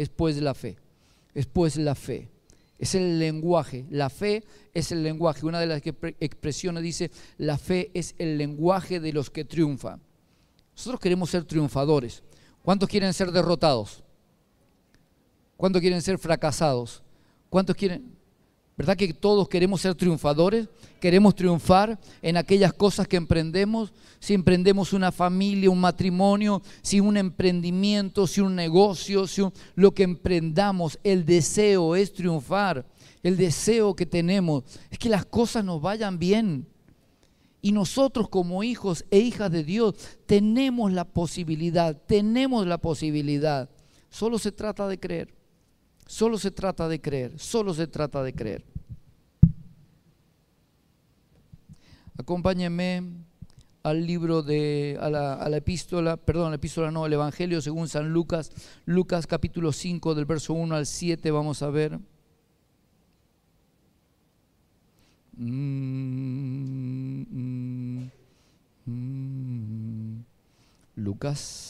es pues la fe. Es pues la fe. Es el lenguaje. La fe es el lenguaje. Una de las expresiones dice, la fe es el lenguaje de los que triunfan. Nosotros queremos ser triunfadores. ¿Cuántos quieren ser derrotados? ¿Cuántos quieren ser fracasados? ¿Cuántos quieren? ¿Verdad que todos queremos ser triunfadores? Queremos triunfar en aquellas cosas que emprendemos. Si emprendemos una familia, un matrimonio, si un emprendimiento, si un negocio, si lo que emprendamos, el deseo es triunfar. El deseo que tenemos es que las cosas nos vayan bien. Y nosotros como hijos e hijas de Dios tenemos la posibilidad, tenemos la posibilidad. Solo se trata de creer. Solo se trata de creer, solo se trata de creer. Acompáñenme al libro de, a la, epístola, perdón, la epístola no, el Evangelio según San Lucas, Lucas capítulo 5 del verso 1 al 7, vamos a ver. Mm, mm, mm, Lucas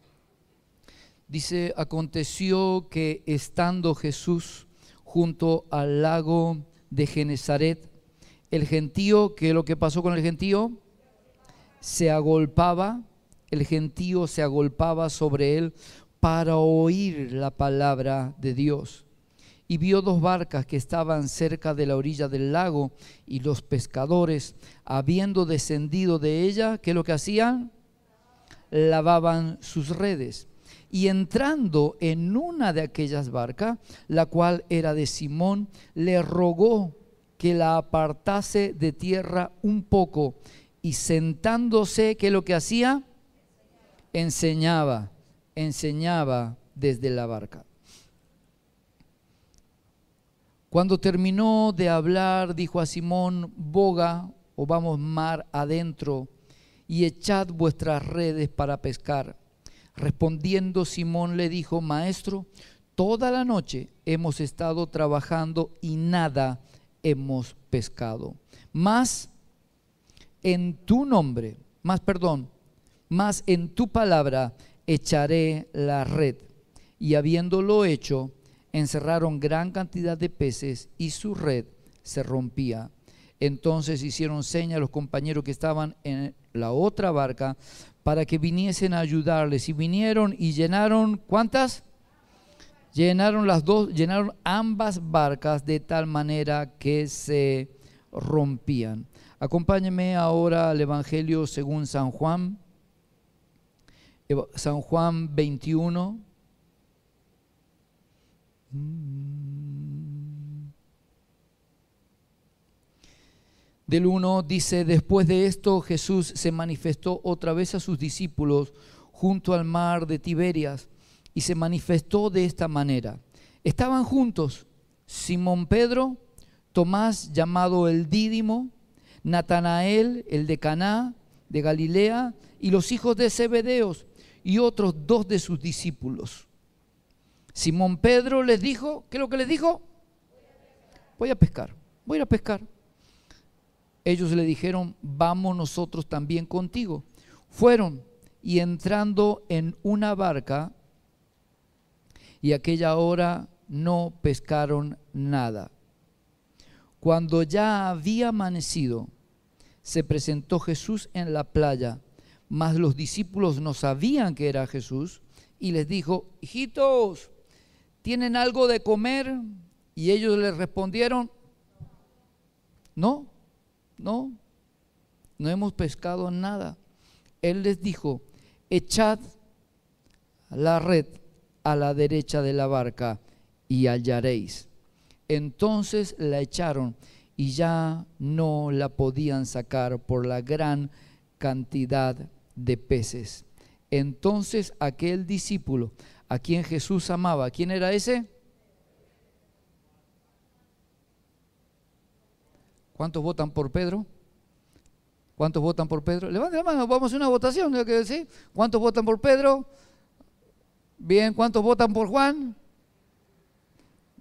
dice, aconteció que estando Jesús junto al lago de Genezaret, el gentío, ¿qué es lo que pasó con el gentío? Se agolpaba, el gentío se agolpaba sobre él para oír la palabra de Dios y vio dos barcas que estaban cerca de la orilla del lago y los pescadores, habiendo descendido de ella, ¿qué es lo que hacían? Lavaban sus redes. Y entrando en una de aquellas barcas, la cual era de Simón, le rogó que la apartase de tierra un poco. Y sentándose, ¿qué es lo que hacía? Enseñaba, enseñaba desde la barca. Cuando terminó de hablar, dijo a Simón, boga o vamos mar adentro y echad vuestras redes para pescar. Respondiendo Simón le dijo, Maestro, toda la noche hemos estado trabajando y nada hemos pescado. Más en tu nombre, más perdón, más en tu palabra echaré la red. Y habiéndolo hecho, encerraron gran cantidad de peces y su red se rompía. Entonces hicieron seña a los compañeros que estaban en la otra barca para que viniesen a ayudarles. Y vinieron y llenaron, ¿cuántas? Llenaron las dos, llenaron ambas barcas de tal manera que se rompían. Acompáñenme ahora al Evangelio según San Juan. San Juan 21 del 1 dice, después de esto Jesús se manifestó otra vez a sus discípulos junto al mar de Tiberias y se manifestó de esta manera. Estaban juntos Simón Pedro, Tomás llamado el Dídimo, Natanael, el de Caná de Galilea, y los hijos de Zebedeos y otros dos de sus discípulos. Simón Pedro les dijo, ¿qué es lo que les dijo? Voy a pescar, voy a ir a pescar. Ellos le dijeron, vamos nosotros también contigo. Fueron y entrando en una barca, y aquella hora no pescaron nada. Cuando ya había amanecido, se presentó Jesús en la playa, mas los discípulos no sabían que era Jesús, y les dijo, hijitos, ¿tienen algo de comer? Y ellos le respondieron, no, no, no hemos pescado nada. Él les dijo, echad la red a la derecha de la barca y hallaréis. Entonces la echaron y ya no la podían sacar por la gran cantidad de peces. Entonces aquel discípulo a quien Jesús amaba, ¿quién era ese? ¿Cuántos votan por Pedro? ¿Cuántos votan por Pedro? Levanten la mano, vamos a una votación, ¿no? ¿sí? ¿Cuántos votan por Pedro? Bien, ¿cuántos votan por Juan?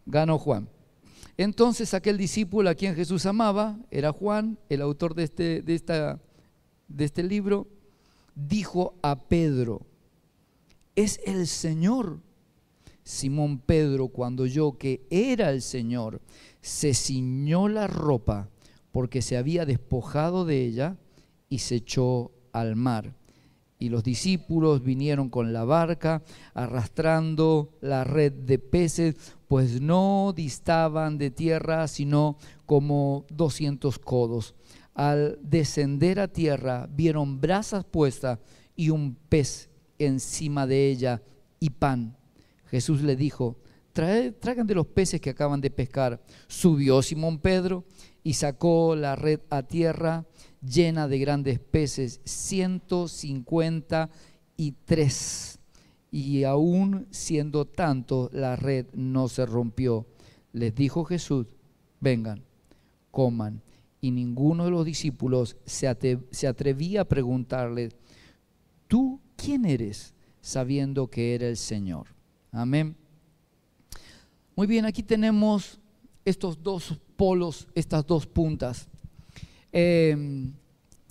Ganó Juan. Entonces aquel discípulo a quien Jesús amaba, era Juan, el autor de este, de esta, de este libro, dijo a Pedro, es el Señor. Simón Pedro, cuando oyó que era el Señor, se ciñó la ropa porque se había despojado de ella y se echó al mar. Y los discípulos vinieron con la barca, arrastrando la red de peces, pues no distaban de tierra, sino como doscientos codos. Al descender a tierra, vieron brasas puestas y un pez encima de ella y pan. Jesús le dijo, traigan de los peces que acaban de pescar. Subió Simón Pedro y sacó la red a tierra llena de grandes peces, 153. Y aún siendo tanto, la red no se rompió. Les dijo Jesús, vengan, coman. Y ninguno de los discípulos se, atrevía a preguntarle, ¿tú quién eres? Sabiendo que era el Señor. Amén. Muy bien, aquí tenemos estos dos polos, estas dos puntas. Em,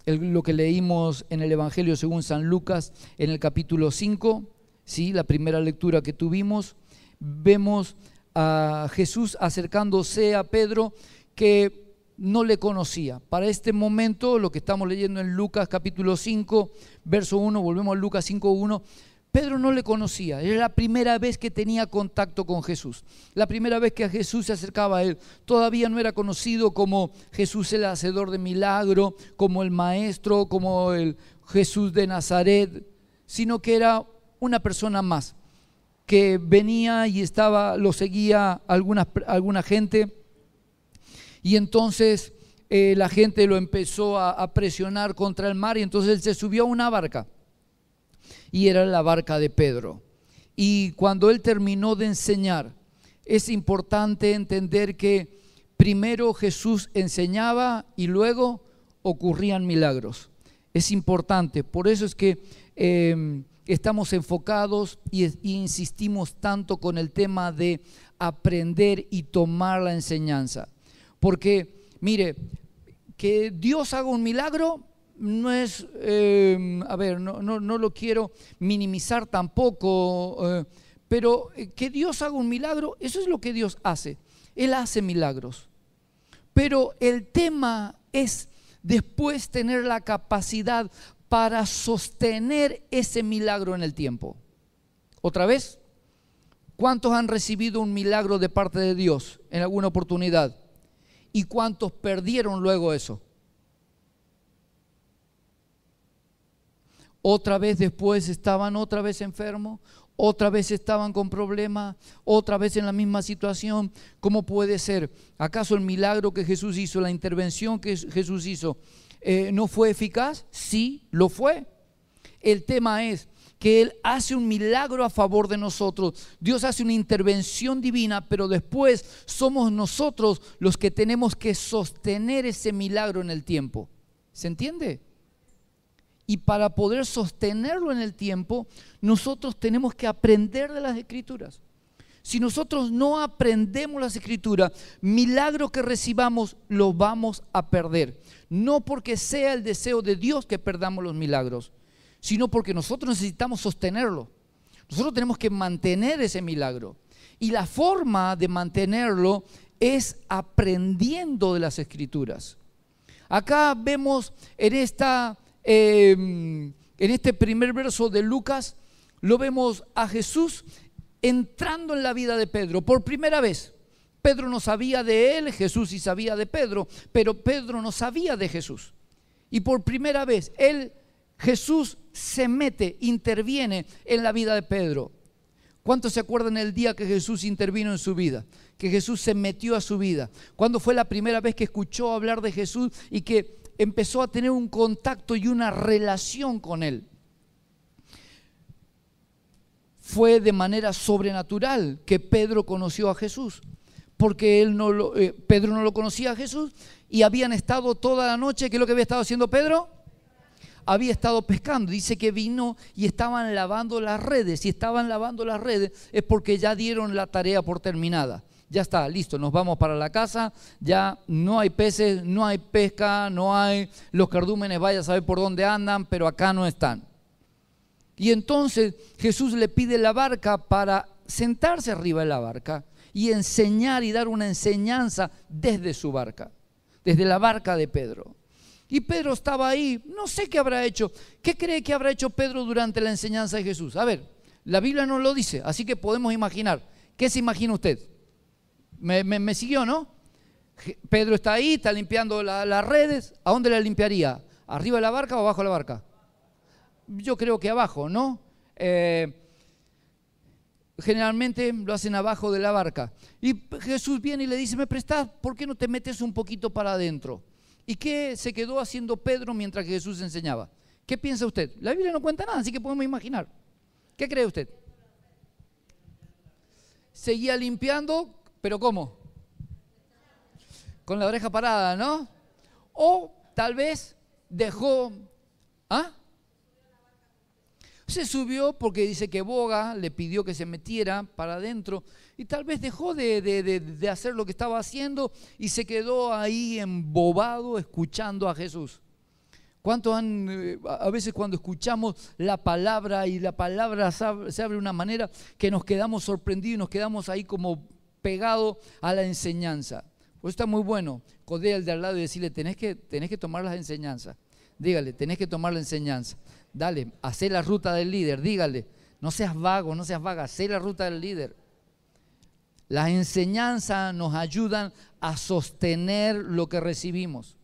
lo que leímos en el Evangelio según San Lucas en el capítulo 5, ¿sí? la primera lectura que tuvimos, vemos a Jesús acercándose a Pedro que no le conocía. Para este momento, lo que estamos leyendo en Lucas capítulo 5, verso 1, volvemos a Lucas 5, 1, Pedro no le conocía, era la primera vez que tenía contacto con Jesús, la primera vez que a Jesús se acercaba a él. Todavía no era conocido como Jesús el hacedor de milagro, como el maestro, como el Jesús de Nazaret, sino que era una persona más, que venía y estaba, lo seguía alguna, alguna gente, y entonces eh, la gente lo empezó a presionar contra el mar y entonces él se subió a una barca y era la barca de Pedro. Y cuando él terminó de enseñar, es importante entender que primero Jesús enseñaba y luego ocurrían milagros. Es importante, por eso es que em, estamos enfocados y, y insistimos tanto con el tema de aprender y tomar la enseñanza. Porque, mire, que Dios haga un milagro no es, em, a ver, no, no, lo quiero minimizar tampoco, eh, pero eh, que Dios haga un milagro, eso es lo que Dios hace. Él hace milagros. Pero el tema es después tener la capacidad para sostener ese milagro en el tiempo. Otra vez, ¿cuántos han recibido un milagro de parte de Dios en alguna oportunidad? ¿Y cuántos perdieron luego eso? Otra vez después estaban otra vez enfermos, otra vez estaban con problemas, otra vez en la misma situación. ¿Cómo puede ser? ¿Acaso el milagro que Jesús hizo, la intervención que Jesús hizo, eh, no fue eficaz? Sí, lo fue. El tema es que Él hace un milagro a favor de nosotros. Dios hace una intervención divina, pero después somos nosotros los que tenemos que sostener ese milagro en el tiempo. ¿Se entiende? Y para poder sostenerlo en el tiempo, nosotros tenemos que aprender de las escrituras. Si nosotros no aprendemos las escrituras, milagro que recibamos lo vamos a perder. No porque sea el deseo de Dios que perdamos los milagros, sino porque nosotros necesitamos sostenerlo. Nosotros tenemos que mantener ese milagro. Y la forma de mantenerlo es aprendiendo de las escrituras. Acá vemos en esta Em, en este primer verso de Lucas, lo vemos a Jesús entrando en la vida de Pedro por primera vez. Pedro no sabía de él, Jesús sí sabía de Pedro, pero Pedro no sabía de Jesús. Y por primera vez, él, Jesús se mete, interviene en la vida de Pedro. ¿Cuántos se acuerdan el día que Jesús intervino en su vida? Que Jesús se metió a su vida. ¿Cuándo fue la primera vez que escuchó hablar de Jesús y que empezó a tener un contacto y una relación con Él. fue de manera sobrenatural que Pedro conoció a Jesús, porque él no eh, Pedro no lo conocía a Jesús y habían estado toda la noche, ¿qué es lo que había estado haciendo Pedro? Había estado pescando, dice que vino y estaban lavando las redes, si estaban lavando las redes es porque ya dieron la tarea por terminada ya está, listo, nos vamos para la casa, ya no hay peces, no hay pesca, no hay los cardúmenes, vaya a saber por dónde andan, pero acá no están. Y entonces Jesús le pide la barca para sentarse arriba de la barca y enseñar y dar una enseñanza desde su barca, desde la barca de Pedro. Y Pedro estaba ahí, no sé qué habrá hecho. ¿Qué cree que habrá hecho Pedro durante la enseñanza de Jesús? A ver, la Biblia no lo dice, así que podemos imaginar. ¿Qué se imagina usted? ¿Me, siguió, no? Pedro está ahí, está limpiando las redes. ¿A dónde la limpiaría? ¿Arriba de la barca o abajo de la barca? yo creo que abajo, ¿no? Eh, generalmente lo hacen abajo de la barca. Y Jesús viene y le dice, me prestás, ¿por qué no te metes un poquito para adentro? ¿Y qué se quedó haciendo Pedro mientras que Jesús enseñaba? ¿Qué piensa usted? La Biblia no cuenta nada, así que podemos imaginar. ¿Qué cree usted? Seguía limpiando, pero ¿cómo? Con la oreja parada, ¿no? O tal vez dejó... ¿Ah? Se subió porque dice que Boga le pidió que se metiera para adentro y tal vez dejó de, hacer lo que estaba haciendo y se quedó ahí embobado escuchando a Jesús. ¿Cuántos han, eh, a veces cuando escuchamos la palabra y la palabra se abre de una manera que nos quedamos sorprendidos y nos quedamos ahí como pegados a la enseñanza? Pues está muy bueno. Codea el de al lado y decirle, tenés que, tenés que tomar las enseñanzas. Dígale, tenés que tomar la enseñanza. Dale, hacé la ruta del líder, dígale. No seas vago, no seas vaga, hacé la ruta del líder. Las enseñanzas nos ayudan a sostener lo que recibimos.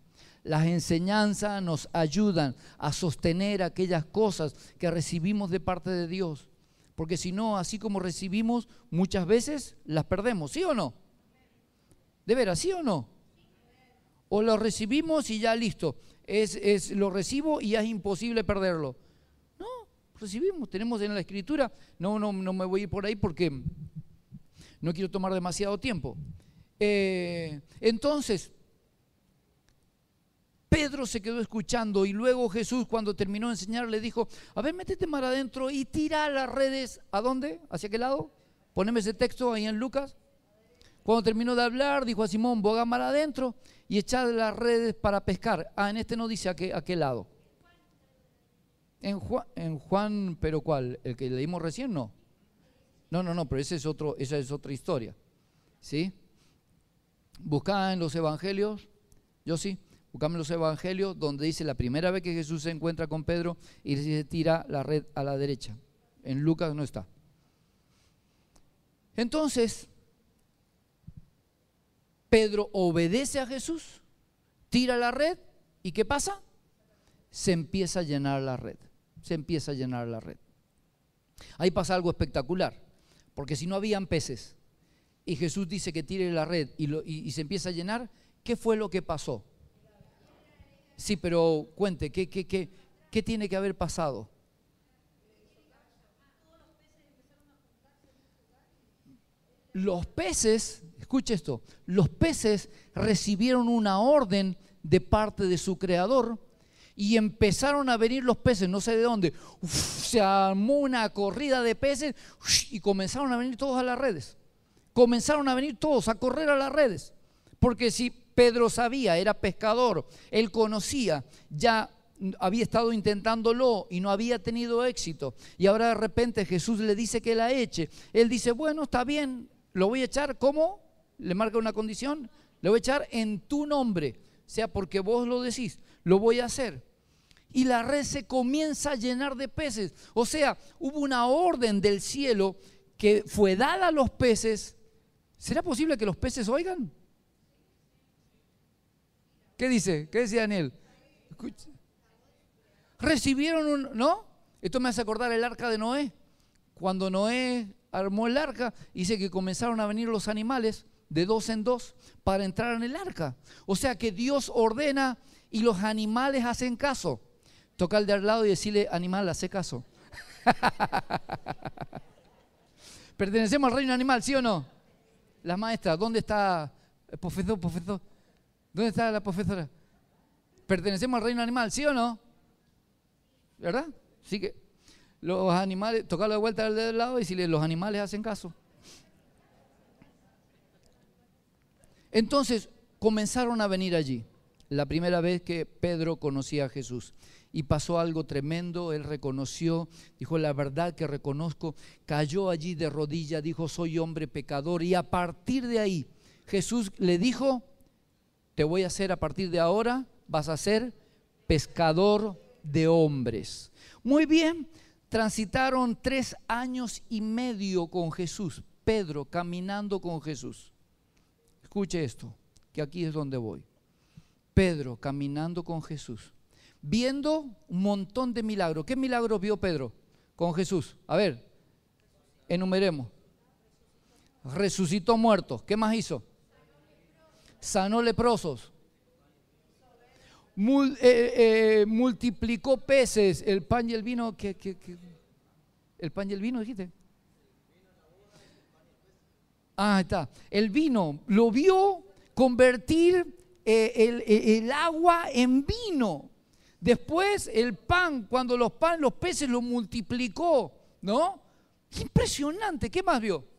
Las enseñanzas nos ayudan a sostener aquellas cosas que recibimos de parte de Dios. Porque si no, así como recibimos, muchas veces las perdemos, ¿sí o no? ¿De veras, sí o no? O lo recibimos y ya listo es, lo recibo y es imposible perderlo. No, recibimos, tenemos en la escritura, no, no, no me voy a ir por ahí porque no quiero tomar demasiado tiempo. Eh, entonces, Pedro se quedó escuchando y luego Jesús cuando terminó de enseñar le dijo, a ver, métete mar adentro y tira las redes. ¿A dónde? ¿Hacia qué lado? Poneme ese texto ahí en Lucas. Cuando terminó de hablar, dijo a Simón, boga mar adentro y echad las redes para pescar. Ah, en este no dice a qué, a qué lado. En Juan, en Juan, pero ¿cuál? ¿El que leímos recién? No. No, no, no, pero es esa es otra historia. ¿Sí? Buscá en los evangelios, yo sí, buscame en los evangelios donde dice la primera vez que Jesús se encuentra con Pedro y se tira la red a la derecha. En Lucas no está. Entonces, Pedro obedece a Jesús, tira la red y ¿qué pasa? Se empieza a llenar la red, se empieza a llenar la red. Ahí pasa algo espectacular, porque si no habían peces y Jesús dice que tire la red y, se empieza a llenar, ¿qué fue lo que pasó? Sí, pero cuente, ¿qué, qué, qué, qué tiene que haber pasado? Los peces escuche esto, los peces recibieron una orden de parte de su creador y empezaron a venir los peces, no sé de dónde, se armó una corrida de peces y comenzaron a venir todos a las redes. Comenzaron a venir todos a correr a las redes. Porque si Pedro sabía, era pescador, él conocía, ya había estado intentándolo y no había tenido éxito. Y ahora de repente Jesús le dice que la eche. Él dice, bueno, está bien, lo voy a echar como le marca una condición, le voy a echar en tu nombre, sea porque vos lo decís, lo voy a hacer. Y la red se comienza a llenar de peces. O sea, hubo una orden del cielo que fue dada a los peces. ¿Será posible que los peces oigan? ¿Qué dice? ¿Qué decía Daniel? Recibieron un, ¿no? Esto me hace acordar el arca de Noé. Cuando Noé armó el arca, dice que comenzaron a venir los animales de dos en dos para entrar en el arca. O sea que Dios ordena y los animales hacen caso. Toca al de al lado y decirle, animal, hace caso. Pertenecemos al reino animal, ¿sí o no? La maestra, ¿dónde está el profesor, profesor? ¿Dónde está la profesora? Pertenecemos al reino animal, ¿sí o no? ¿Verdad? Sí que los animales, tocarlo de vuelta al lado y si los animales hacen caso. Entonces comenzaron a venir allí. La primera vez que Pedro conocía a Jesús y pasó algo tremendo, él reconoció, dijo la verdad que reconozco, cayó allí de rodilla, dijo soy hombre pecador y a partir de ahí Jesús le dijo, te voy a hacer a partir de ahora, vas a ser pescador de hombres. Muy bien, transitaron tres años y medio con Jesús, Pedro caminando con Jesús. Escuche esto, que aquí es donde voy. Pedro caminando con Jesús viendo un montón de milagros. ¿Qué milagros vio Pedro con Jesús? A ver, enumeremos. Resucitó muertos. ¿Qué más hizo? Sanó leprosos. Eh, eh, multiplicó peces. El pan y el vino. ¿qué, el pan y el vino dijiste? Ah, está. El vino lo vio convertir eh, el, el agua en vino. Después el pan, cuando los pan, los peces lo multiplicó, ¿no? Impresionante, ¿qué más vio?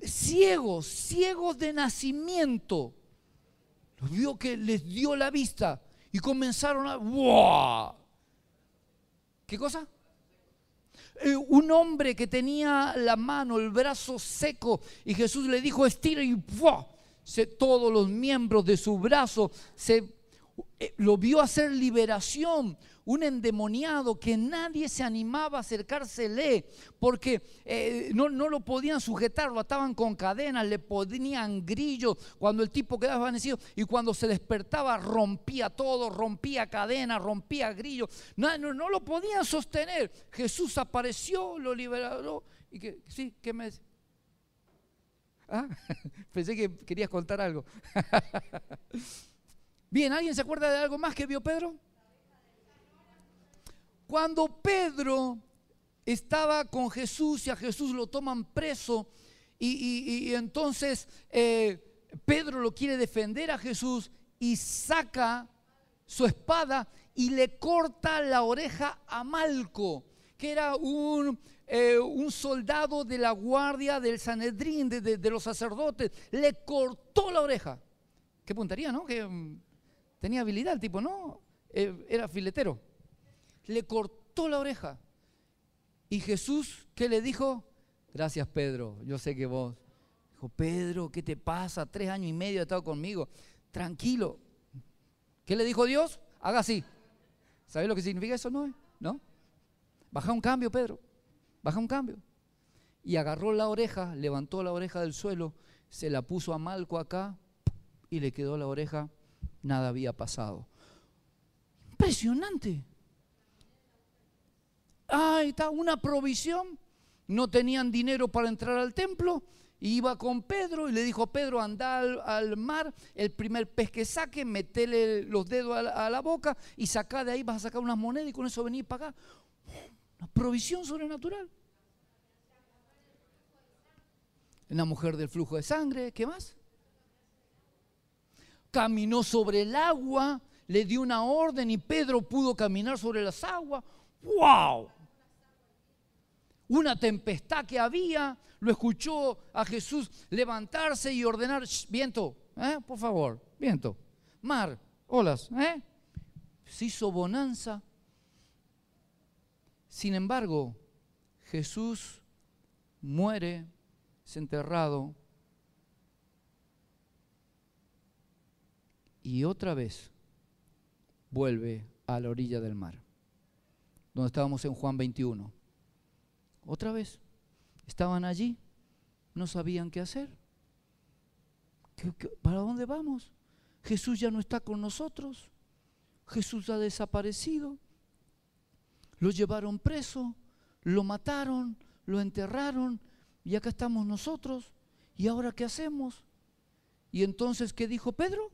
Ciegos, ciegos de nacimiento. Los vio que les dio la vista y comenzaron a... ¡Wow! ¿Qué cosa? Eh, un hombre que tenía la mano, el brazo seco, y Jesús le dijo, estira y ¡wow! todos los miembros de su brazo se eh, lo vio hacer liberación, un endemoniado que nadie se animaba a acercársele porque eh, no, no, lo podían sujetar, lo ataban con cadenas, le ponían grillos cuando el tipo quedaba desvanecido y cuando se despertaba rompía todo, rompía cadenas, rompía grillos, no, no, no lo podían sostener. Jesús apareció, lo liberó y que, sí, ¿qué me Ah, pensé que querías contar algo. Bien, ¿alguien se acuerda de algo más que vio Pedro? Cuando Pedro estaba con Jesús y a Jesús lo toman preso y, entonces eh, Pedro lo quiere defender a Jesús y saca su espada y le corta la oreja a Malco, que era un, eh, un soldado de la guardia del Sanedrín, de, de, los sacerdotes. Le cortó la oreja. Qué puntería, ¿no? Que, mm, Tenía habilidad el tipo, no, eh, era filetero. Le cortó la oreja. Y Jesús, ¿qué le dijo? Gracias Pedro, yo sé que vos. Dijo, Pedro, ¿qué te pasa? Tres años y medio he estado conmigo. Tranquilo. ¿Qué le dijo Dios? Haga así. ¿Sabes lo que significa eso? No, ¿no? Baja un cambio, Pedro. Baja un cambio. Y agarró la oreja, levantó la oreja del suelo, se la puso a Malco acá y le quedó la oreja nada había pasado. Impresionante. Ahí está, una provisión. No tenían dinero para entrar al templo. Iba con Pedro y le dijo, Pedro, anda al, mar, el primer pez que saque, metele los dedos a la, boca y saca de ahí, vas a sacar unas monedas y con eso venir para acá. Una provisión sobrenatural. Una mujer del flujo de sangre, ¿qué más? caminó sobre el agua, le dio una orden y Pedro pudo caminar sobre las aguas. ¡Wow! Una tempestad que había, lo escuchó a Jesús levantarse y ordenar, viento, ¿eh? por favor, viento, mar, olas, ¿eh? se hizo bonanza. Sin embargo, Jesús muere, es enterrado y otra vez vuelve a la orilla del mar, donde estábamos en Juan 21. Otra vez, estaban allí, no sabían qué hacer. para dónde vamos? Jesús ya no está con nosotros. Jesús ha desaparecido. Lo llevaron preso, lo mataron, lo enterraron y acá estamos nosotros. ¿Y ahora qué hacemos? Y entonces, ¿qué dijo Pedro?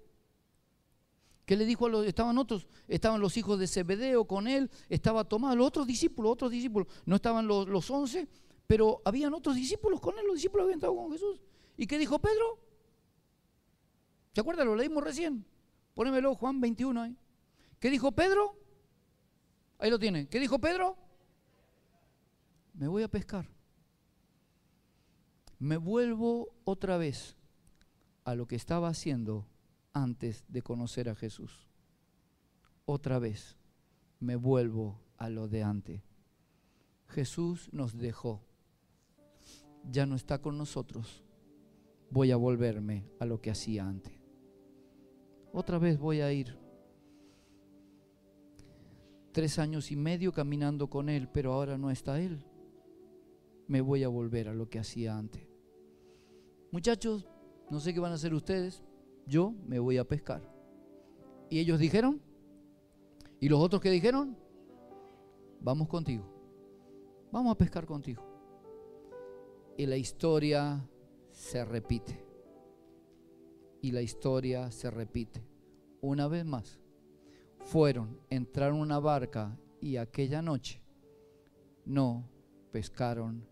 ¿Qué le dijo a los, estaban otros, estaban los hijos de Zebedeo con él, estaba Tomás, los otros discípulos, otros discípulos, no estaban los, los once, Pero habían otros discípulos con él, los discípulos habían estado con Jesús. ¿Y qué dijo Pedro? ¿Se acuerdan? Lo leímos recién. Pónemelo, Juan 21 ahí. ¿Qué dijo Pedro? Ahí lo tiene. ¿Qué dijo Pedro? Me voy a pescar. Me vuelvo otra vez a lo que estaba haciendo antes de conocer a Jesús. Otra vez me vuelvo a lo de antes. Jesús nos dejó. Ya no está con nosotros. Voy a volverme a lo que hacía antes. Otra vez voy a ir. Tres años y medio caminando con Él, pero ahora no está Él. Me voy a volver a lo que hacía antes. Muchachos, no sé qué van a hacer ustedes. Yo me voy a pescar. ¿Y ellos dijeron? ¿Y los otros que dijeron? Vamos contigo. Vamos a pescar contigo. Y la historia se repite. Y la historia se repite. Una vez más. Fueron, entraron en una barca y aquella noche no pescaron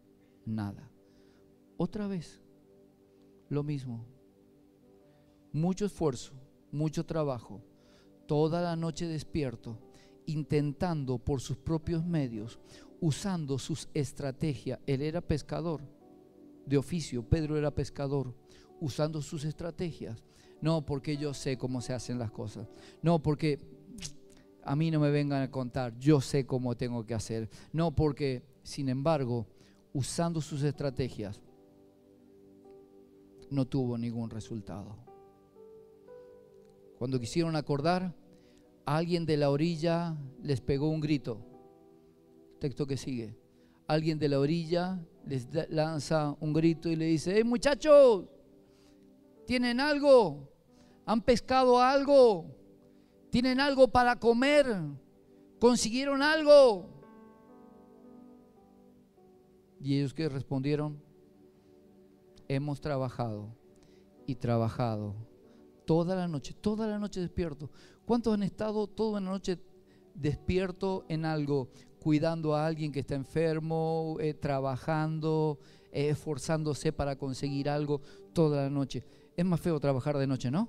nada. Otra vez, lo mismo. Mucho esfuerzo, mucho trabajo, toda la noche despierto, intentando por sus propios medios, usando sus estrategias. Él era pescador de oficio, Pedro era pescador, usando sus estrategias. No porque yo sé cómo se hacen las cosas. No porque a mí no me vengan a contar, yo sé cómo tengo que hacer. No porque, sin embargo, usando sus estrategias, no tuvo ningún resultado. Cuando quisieron acordar, alguien de la orilla les pegó un grito. Texto que sigue. Alguien de la orilla les lanza un grito y le dice, hey muchachos, ¿tienen algo? ¿Han pescado algo? ¿Tienen algo para comer? ¿Consiguieron algo? Y ellos que respondieron, hemos trabajado y trabajado toda la noche, toda la noche despierto. ¿Cuántos han estado toda la noche despierto en algo, cuidando a alguien que está enfermo, eh, trabajando, eh, esforzándose para conseguir algo toda la noche? Es más feo trabajar de noche, ¿no?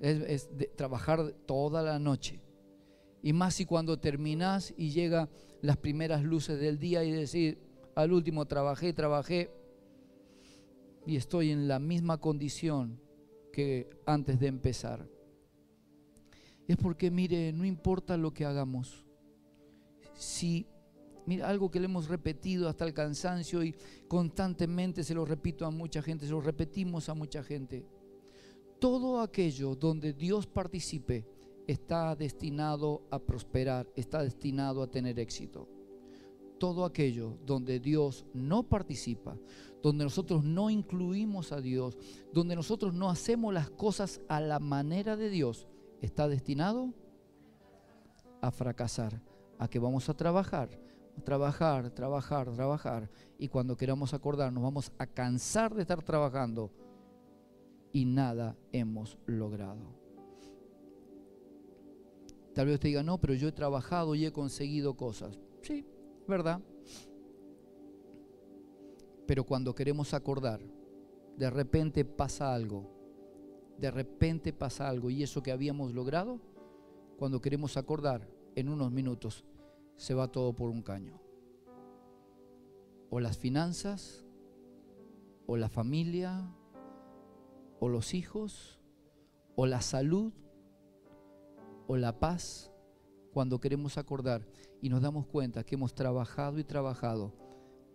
Es, trabajar toda la noche. Y más si cuando terminas y llegan las primeras luces del día y decir, al último trabajé, trabajé, y estoy en la misma condición que antes de empezar. Es porque, mire, no importa lo que hagamos. Si, mira, algo que le hemos repetido hasta el cansancio y constantemente se lo repito a mucha gente, se lo repetimos a mucha gente. Todo aquello donde Dios participe está destinado a prosperar, está destinado a tener éxito todo aquello donde Dios no participa, donde nosotros no incluimos a Dios, donde nosotros no hacemos las cosas a la manera de Dios, está destinado a fracasar, a que vamos a trabajar, trabajar, trabajar, trabajar, y cuando queramos acordarnos vamos a cansar de estar trabajando y nada hemos logrado. Tal vez usted diga, no, pero yo he trabajado y he conseguido cosas. Sí, ¿verdad? Pero cuando queremos acordar, de repente pasa algo, de repente pasa algo y eso que habíamos logrado, cuando queremos acordar, en unos minutos se va todo por un caño. O las finanzas, o la familia, o los hijos, o la salud, o la paz, cuando queremos acordar y nos damos cuenta que hemos trabajado y trabajado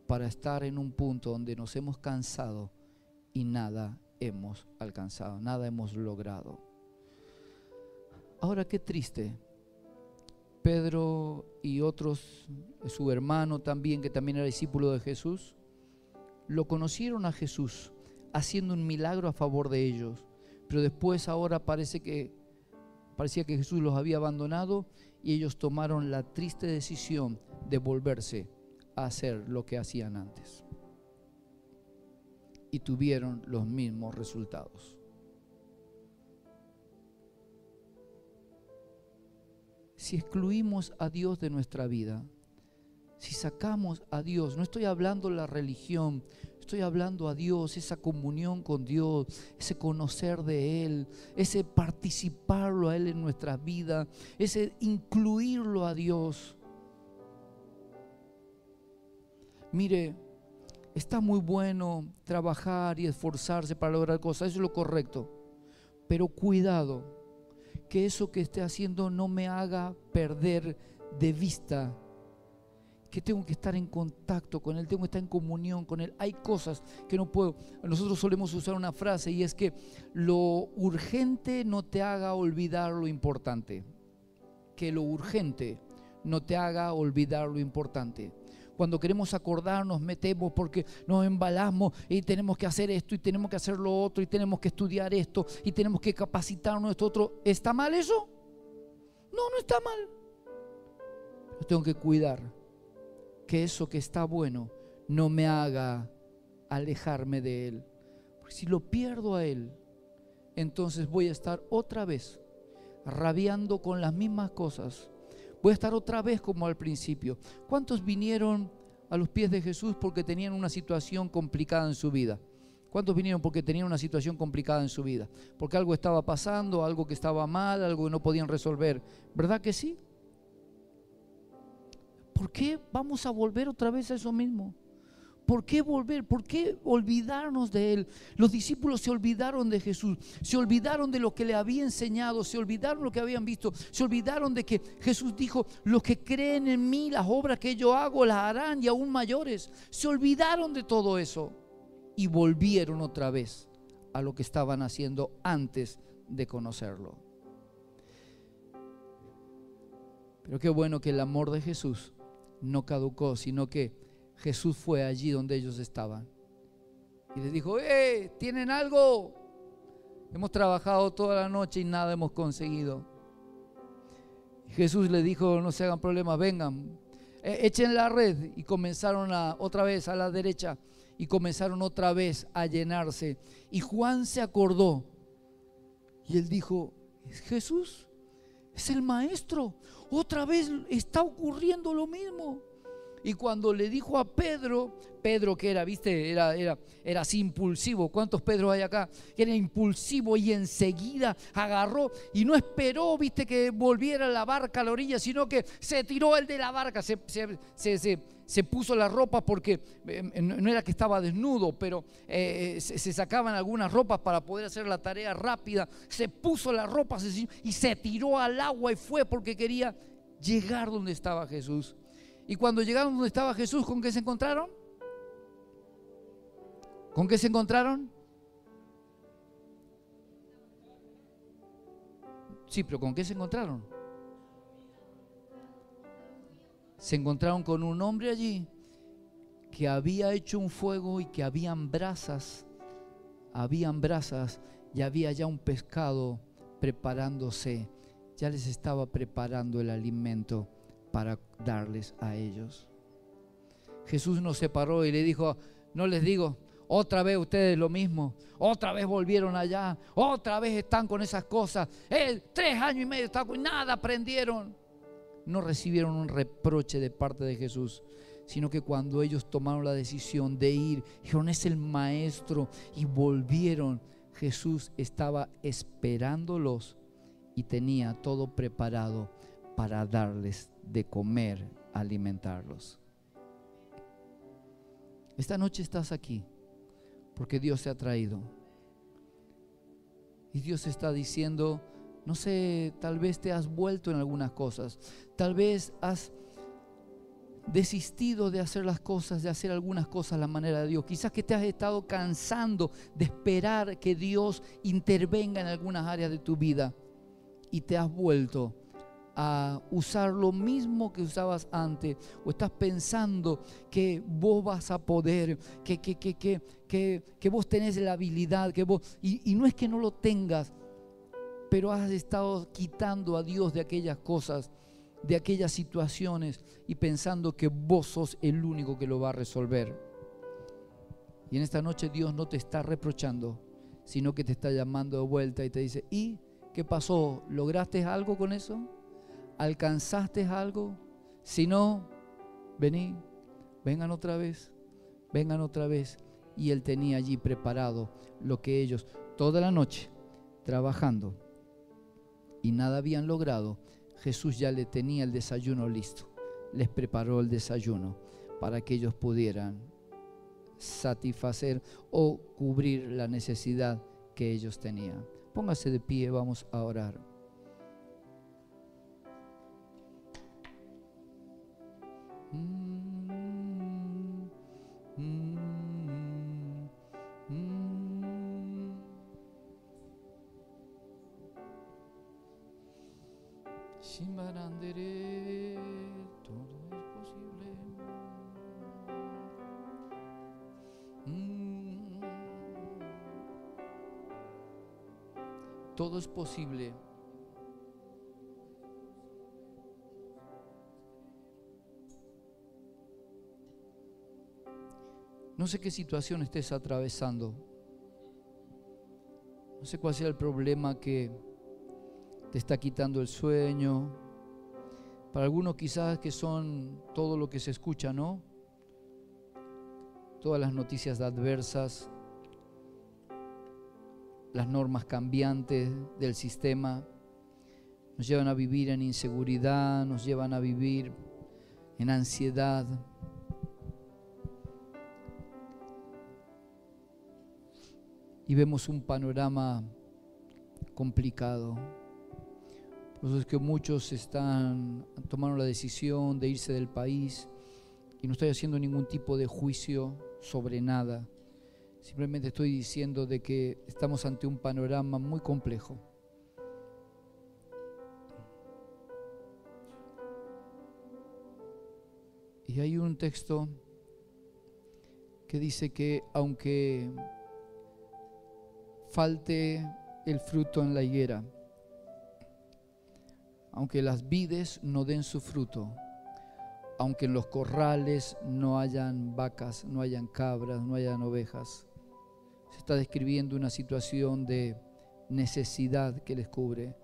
para estar en un punto donde nos hemos cansado y nada hemos alcanzado, nada hemos logrado. Ahora qué triste. Pedro y otros, su hermano también, que también era discípulo de Jesús, lo conocieron a Jesús haciendo un milagro a favor de ellos, pero después ahora parece que parecía que Jesús los había abandonado y ellos tomaron la triste decisión de volverse hacer lo que hacían antes. Y tuvieron los mismos resultados. Si excluimos a Dios de nuestra vida, si sacamos a Dios, no estoy hablando la religión, estoy hablando a Dios, esa comunión con Dios, ese conocer de Él, ese participarlo a Él en nuestra vida, ese incluirlo a Dios. Mire, está muy bueno trabajar y esforzarse para lograr cosas, eso es lo correcto, pero cuidado, que eso que esté haciendo no me haga perder de vista que tengo que estar en contacto con Él, tengo que estar en comunión con Él. Hay cosas que no puedo. Nosotros solemos usar una frase y es que lo urgente no te haga olvidar lo importante. Que lo urgente no te haga olvidar lo importante. Cuando queremos acordarnos, metemos porque nos embalamos y tenemos que hacer esto y tenemos que hacer lo otro y tenemos que estudiar esto y tenemos que capacitarnos esto otro. ¿Está mal eso? No, no está mal. Tengo que cuidar que eso que está bueno no me haga alejarme de Él. Porque si lo pierdo a Él, entonces voy a estar otra vez rabiando con las mismas cosas. Voy a estar otra vez como al principio. ¿Cuántos vinieron a los pies de Jesús porque tenían una situación complicada en su vida? ¿Cuántos vinieron porque tenían una situación complicada en su vida? Porque algo estaba pasando, algo que estaba mal, algo que no podían resolver. ¿Verdad que sí? ¿Por qué vamos a volver otra vez a eso mismo? ¿Por qué volver? ¿Por qué olvidarnos de Él? Los discípulos se olvidaron de Jesús, se olvidaron de lo que le había enseñado, se olvidaron lo que habían visto, se olvidaron de que Jesús dijo, los que creen en mí, las obras que yo hago las harán y aún mayores. Se olvidaron de todo eso y volvieron otra vez a lo que estaban haciendo antes de conocerlo. Pero qué bueno que el amor de Jesús no caducó, sino que Jesús fue allí donde ellos estaban. Y les dijo, ¡eh! ¿Tienen algo? Hemos trabajado toda la noche y nada hemos conseguido. Jesús les dijo, no se hagan problemas, vengan, e, echen la red. Y comenzaron a, otra vez a la derecha y comenzaron otra vez a llenarse. Y Juan se acordó y él dijo, ¿es Jesús? Es el maestro. Otra vez está ocurriendo lo mismo. Y cuando le dijo a Pedro, Pedro que era, viste, era, era, era así impulsivo. ¿Cuántos Pedro hay acá? Era impulsivo y enseguida agarró y no esperó, viste, que volviera la barca a la orilla, sino que se tiró el de la barca, se, se, puso la ropa porque eh, no era que estaba desnudo, pero eh, se, se, sacaban algunas ropas para poder hacer la tarea rápida. Se puso la ropa y se tiró al agua y fue porque quería llegar donde estaba Jesús. Y cuando llegaron donde estaba Jesús, ¿con qué se encontraron? ¿Con qué se encontraron? Sí, pero ¿con qué se encontraron? Se encontraron con un hombre allí que había hecho un fuego y que habían brasas, habían brasas y había ya un pescado preparándose, ya les estaba preparando el alimento para darles a ellos. Jesús nos separó y le dijo, no les digo, otra vez ustedes lo mismo, otra vez volvieron allá, otra vez están con esas cosas. Tres años y medio está con nada aprendieron. No recibieron un reproche de parte de Jesús, sino que cuando ellos tomaron la decisión de ir, dijeron, es el maestro, y volvieron, Jesús estaba esperándolos y tenía todo preparado para darles de comer, alimentarlos. Esta noche estás aquí porque Dios te ha traído. Y Dios está diciendo, no sé, tal vez te has vuelto en algunas cosas, tal vez has desistido de hacer las cosas, de hacer algunas cosas a la manera de Dios. Quizás que te has estado cansando de esperar que Dios intervenga en algunas áreas de tu vida y te has vuelto a usar lo mismo que usabas antes o estás pensando que vos vas a poder, que, que, que, que, que vos tenés la habilidad, que vos, y, y no es que no lo tengas, pero has estado quitando a Dios de aquellas cosas, de aquellas situaciones y pensando que vos sos el único que lo va a resolver. Y en esta noche Dios no te está reprochando, sino que te está llamando de vuelta y te dice, ¿y qué pasó? ¿Lograste algo con eso? ¿Alcanzaste algo? Si no, vení, vengan otra vez, vengan otra vez. Y él tenía allí preparado lo que ellos toda la noche trabajando y nada habían logrado, Jesús ya le tenía el desayuno listo. Les preparó el desayuno para que ellos pudieran satisfacer o cubrir la necesidad que ellos tenían. Póngase de pie, vamos a orar. Mm. Shimbarandere, todo es posible. Mm. Todo es posible. No sé qué situación estés atravesando. No sé cuál sea el problema que te está quitando el sueño. Para algunos quizás que son todo lo que se escucha, ¿no? Todas las noticias adversas, las normas cambiantes del sistema, nos llevan a vivir en inseguridad, nos llevan a vivir en ansiedad. Y vemos un panorama complicado. Por eso es que muchos están, tomaron la decisión de irse del país y no estoy haciendo ningún tipo de juicio sobre nada. Simplemente estoy diciendo de que estamos ante un panorama muy complejo. Y hay un texto que dice que aunque falte el fruto en la higuera, aunque las vides no den su fruto, aunque en los corrales no hayan vacas, no hayan cabras, no hayan ovejas. Se está describiendo una situación de necesidad que les cubre.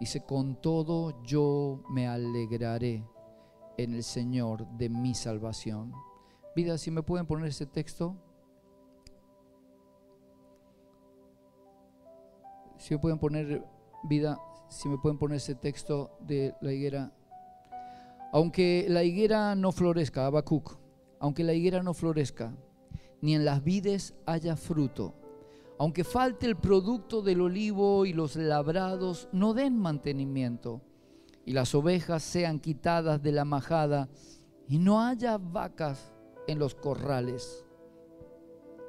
Dice, con todo yo me alegraré en el Señor de mi salvación. Vida, si me pueden poner ese texto. Si me pueden poner vida si me pueden poner ese texto de la higuera. Aunque la higuera no florezca, Habacuc, aunque la higuera no florezca, ni en las vides haya fruto, aunque falte el producto del olivo y los labrados no den mantenimiento, y las ovejas sean quitadas de la majada, y no haya vacas en los corrales,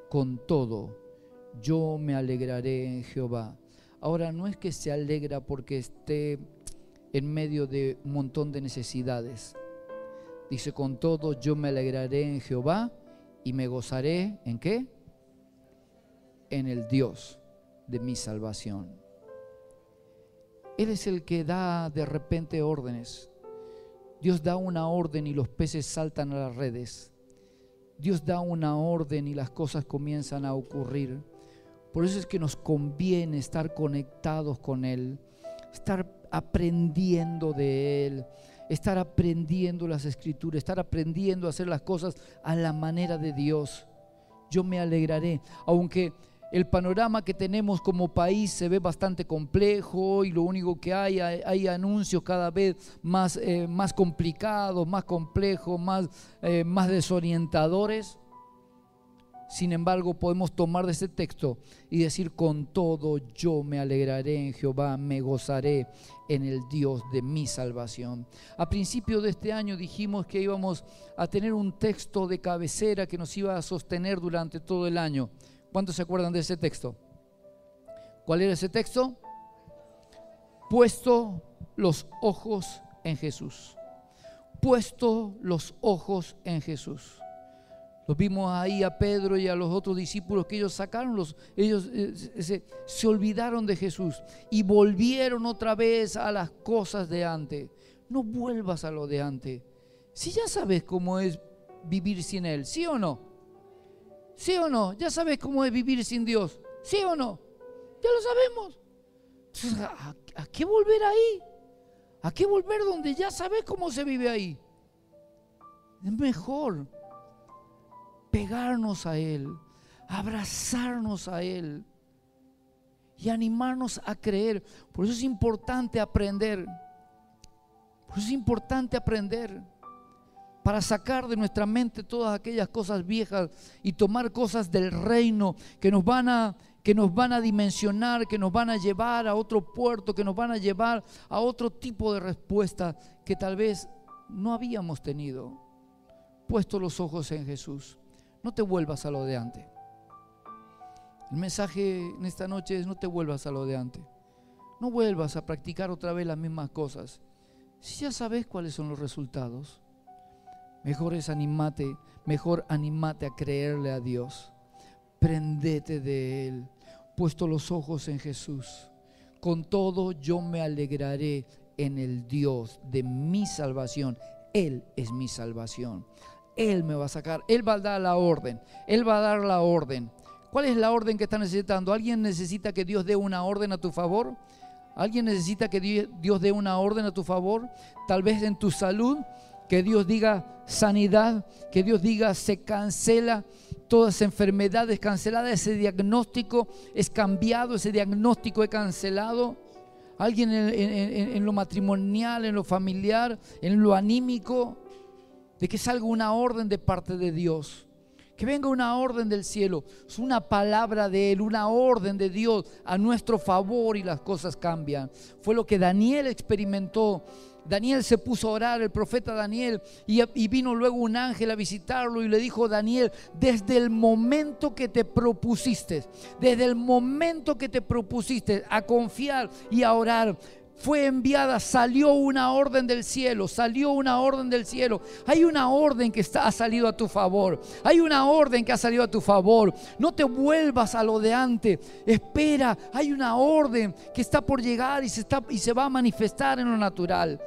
con todo yo me alegraré en Jehová Ahora no es que se alegra porque esté en medio de un montón de necesidades. Dice, con todo yo me alegraré en Jehová y me gozaré en qué? En el Dios de mi salvación. Él es el que da de repente órdenes. Dios da una orden y los peces saltan a las redes. Dios da una orden y las cosas comienzan a ocurrir. Por eso es que nos conviene estar conectados con Él, estar aprendiendo de Él, estar aprendiendo las escrituras, estar aprendiendo a hacer las cosas a la manera de Dios. Yo me alegraré, aunque el panorama que tenemos como país se ve bastante complejo y lo único que hay, hay, anuncios cada vez más, eh, más complicados, más complejos, más, eh, más desorientadores. Sin embargo, podemos tomar de ese texto y decir, con todo yo me alegraré en Jehová, me gozaré en el Dios de mi salvación. A principio de este año dijimos que íbamos a tener un texto de cabecera que nos iba a sostener durante todo el año. ¿Cuántos se acuerdan de ese texto? ¿Cuál era ese texto? Puesto los ojos en Jesús. Puesto los ojos en Jesús. Los vimos ahí a Pedro y a los otros discípulos que ellos sacaron, los, ellos eh, se, se, olvidaron de Jesús y volvieron otra vez a las cosas de antes. No vuelvas a lo de antes. Si ya sabes cómo es vivir sin Él, ¿sí o no? ¿Sí o no? Ya sabes cómo es vivir sin Dios, ¿sí o no? Ya lo sabemos. ¿a, ¿a qué volver ahí? ¿A qué volver donde ya sabes cómo se vive ahí? Es mejor pegarnos a Él, abrazarnos a Él y animarnos a creer. Por eso es importante aprender. Por eso es importante aprender para sacar de nuestra mente todas aquellas cosas viejas y tomar cosas del reino que nos van a que nos van a dimensionar, que nos van a llevar a otro puerto, que nos van a llevar a otro tipo de respuesta que tal vez no habíamos tenido. Puesto los ojos en Jesús, no te vuelvas a lo de antes. El mensaje en esta noche es no te vuelvas a lo de antes. No vuelvas a practicar otra vez las mismas cosas. Si ya sabes cuáles son los resultados, mejor es animate, mejor animate a creerle a Dios. Prendete de Él puesto los ojos en Jesús. Con todo yo me alegraré en el Dios de mi salvación. Él es mi salvación. Él me va a sacar. Él va a dar la orden. Él va a dar la orden. ¿Cuál es la orden que está necesitando? ¿Alguien necesita que Dios dé una orden a tu favor? ¿Alguien necesita que Dios dé una orden a tu favor? Tal vez en tu salud, que Dios diga sanidad, que Dios diga se cancela todas enfermedades canceladas, ese diagnóstico es cambiado, ese diagnóstico es cancelado. Alguien en, lo matrimonial, en lo familiar, en lo anímico, de que salga una orden de parte de Dios. Que venga una orden del cielo, es una palabra de Él, una orden de Dios a nuestro favor y las cosas cambian. Fue lo que Daniel experimentó Daniel se puso a orar, el profeta Daniel, y, vino luego un ángel a visitarlo y le dijo, Daniel, desde el momento que te propusiste, desde el momento que te propusiste a confiar y a orar, fue enviada, salió una orden del cielo, salió una orden del cielo. Hay una orden que está, ha salido a tu favor. Hay una orden que ha salido a tu favor. No te vuelvas a lo de antes. Espera, hay una orden que está por llegar y se, está, y se va a manifestar en lo natural.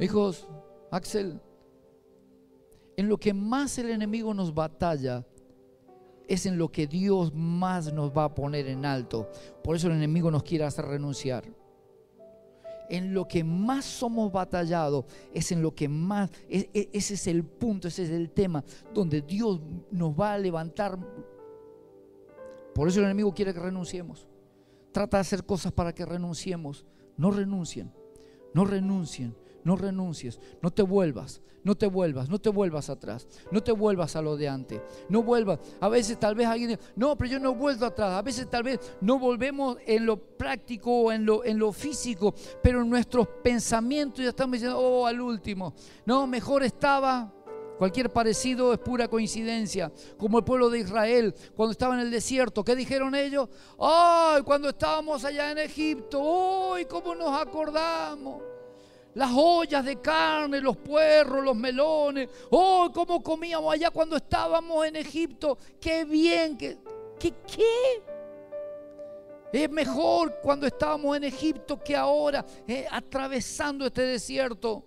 Hijos, Axel, en lo que más el enemigo nos batalla es en lo que Dios más nos va a poner en alto. Por eso el enemigo nos quiere hacer renunciar. En lo que más somos batallados es en lo que más, ese es el punto, ese es el tema, donde Dios nos va a levantar. Por eso el enemigo quiere que renunciemos. Trata de hacer cosas para que renunciemos. No renuncien, no renuncien, no renuncies, no te vuelvas, no te vuelvas, no te vuelvas atrás, no te vuelvas a lo de antes, no vuelvas. A veces tal vez alguien dice, no, pero yo no vuelvo atrás, a veces tal vez no volvemos en lo práctico o en lo, físico, pero en nuestros pensamientos ya estamos diciendo, oh, al último, no, mejor estaba Cualquier parecido es pura coincidencia, como el pueblo de Israel cuando estaba en el desierto. ¿Qué dijeron ellos? ¡Ay, cuando estábamos allá en Egipto! ¡Ay, cómo nos acordamos! Las ollas de carne, los puerros, los melones. Oh, cómo comíamos allá cuando estábamos en Egipto. Qué bien, que, qué, qué. Es mejor cuando estábamos en Egipto que ahora eh, atravesando este desierto.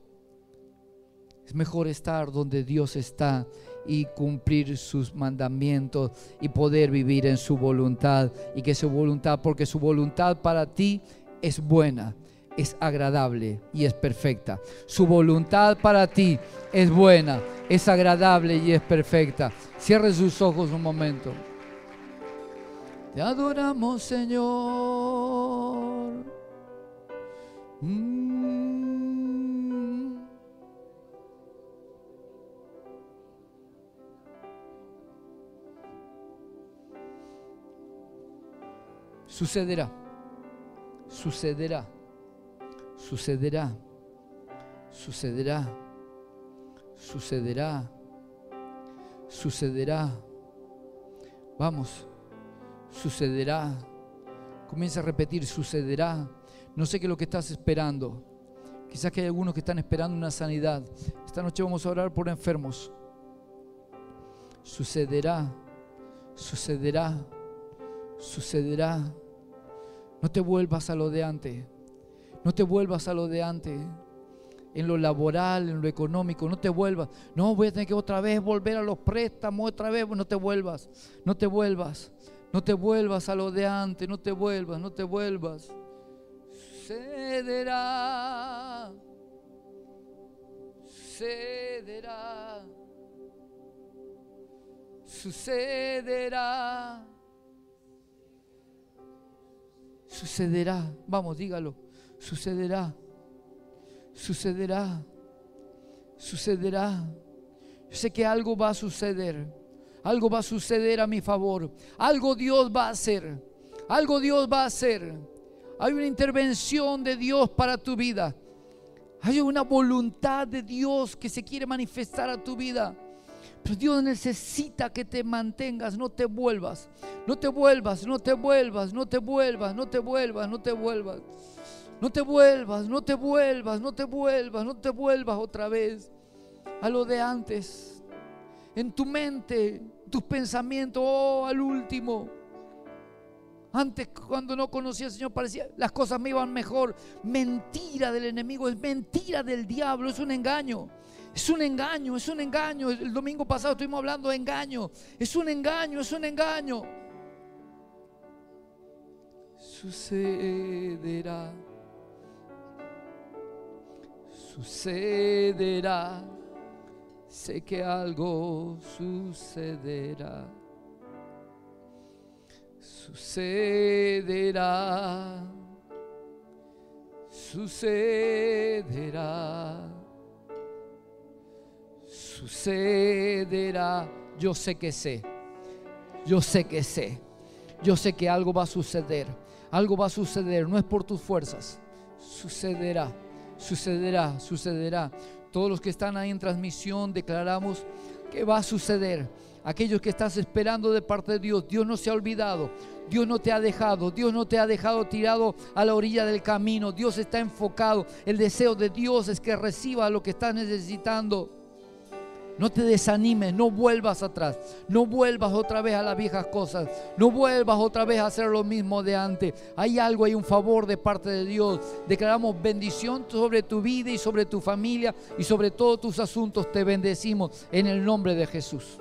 Es mejor estar donde Dios está y cumplir sus mandamientos y poder vivir en su voluntad y que su voluntad, porque su voluntad para ti es buena es agradable y es perfecta. Su voluntad para ti es buena, es agradable y es perfecta. Cierre sus ojos un momento. Te adoramos, Señor. Mm. Sucederá. Sucederá sucederá, sucederá, sucederá, sucederá. Vamos, sucederá. Comienza a repetir, sucederá. No sé qué es lo que estás esperando. Quizás que hay algunos que están esperando una sanidad. Esta noche vamos a orar por enfermos. Sucederá, sucederá, sucederá. No te vuelvas a lo de antes. No te vuelvas a lo de antes. En lo laboral, en lo económico, no te vuelvas. No, voy a tener que otra vez volver a los préstamos, otra vez. No te vuelvas, no te vuelvas. No te vuelvas a lo de antes, no te vuelvas, no te vuelvas. Sucederá. Sucederá. Sucederá. Sucederá. Vamos, dígalo. Sucederá. Sucederá. Sucederá. Yo sé que algo va a suceder. Algo va a suceder a mi favor. Algo Dios va a hacer. Algo Dios va a hacer. Hay una intervención de Dios para tu vida. Hay una voluntad de Dios que se quiere manifestar a tu vida. Pero Dios necesita que te mantengas, no te vuelvas. No te vuelvas, no te vuelvas, no te vuelvas, no te vuelvas, no te vuelvas. No te vuelvas, no te vuelvas, no te vuelvas, no te vuelvas otra vez a lo de antes. En tu mente, tus pensamientos, oh, al último. Antes, cuando no conocía al Señor, parecía las cosas me iban mejor. Mentira del enemigo, es mentira del diablo, es un engaño. Es un engaño, es un engaño. El domingo pasado estuvimos hablando de engaño. Es un engaño, es un engaño. Sucederá. Sucederá. Sé que algo sucederá. Sucederá. Sucederá. Sucederá. Yo sé que sé. Yo sé que sé. Yo sé que algo va a suceder. Algo va a suceder. No es por tus fuerzas. Sucederá. Sucederá. Sucederá. Todos los que están ahí en transmisión declaramos que va a suceder. Aquellos que estás esperando de parte de Dios, Dios no se ha olvidado. Dios no te ha dejado, Dios no te ha dejado tirado a la orilla del camino. Dios está enfocado. El deseo de Dios es que reciba lo que estás necesitando. No te desanimes, no vuelvas atrás, no vuelvas otra vez a las viejas cosas, no vuelvas otra vez a hacer lo mismo de antes. Hay algo, hay un favor de parte de Dios. Declaramos bendición sobre tu vida y sobre tu familia y sobre todos tus asuntos. Te bendecimos en el nombre de Jesús.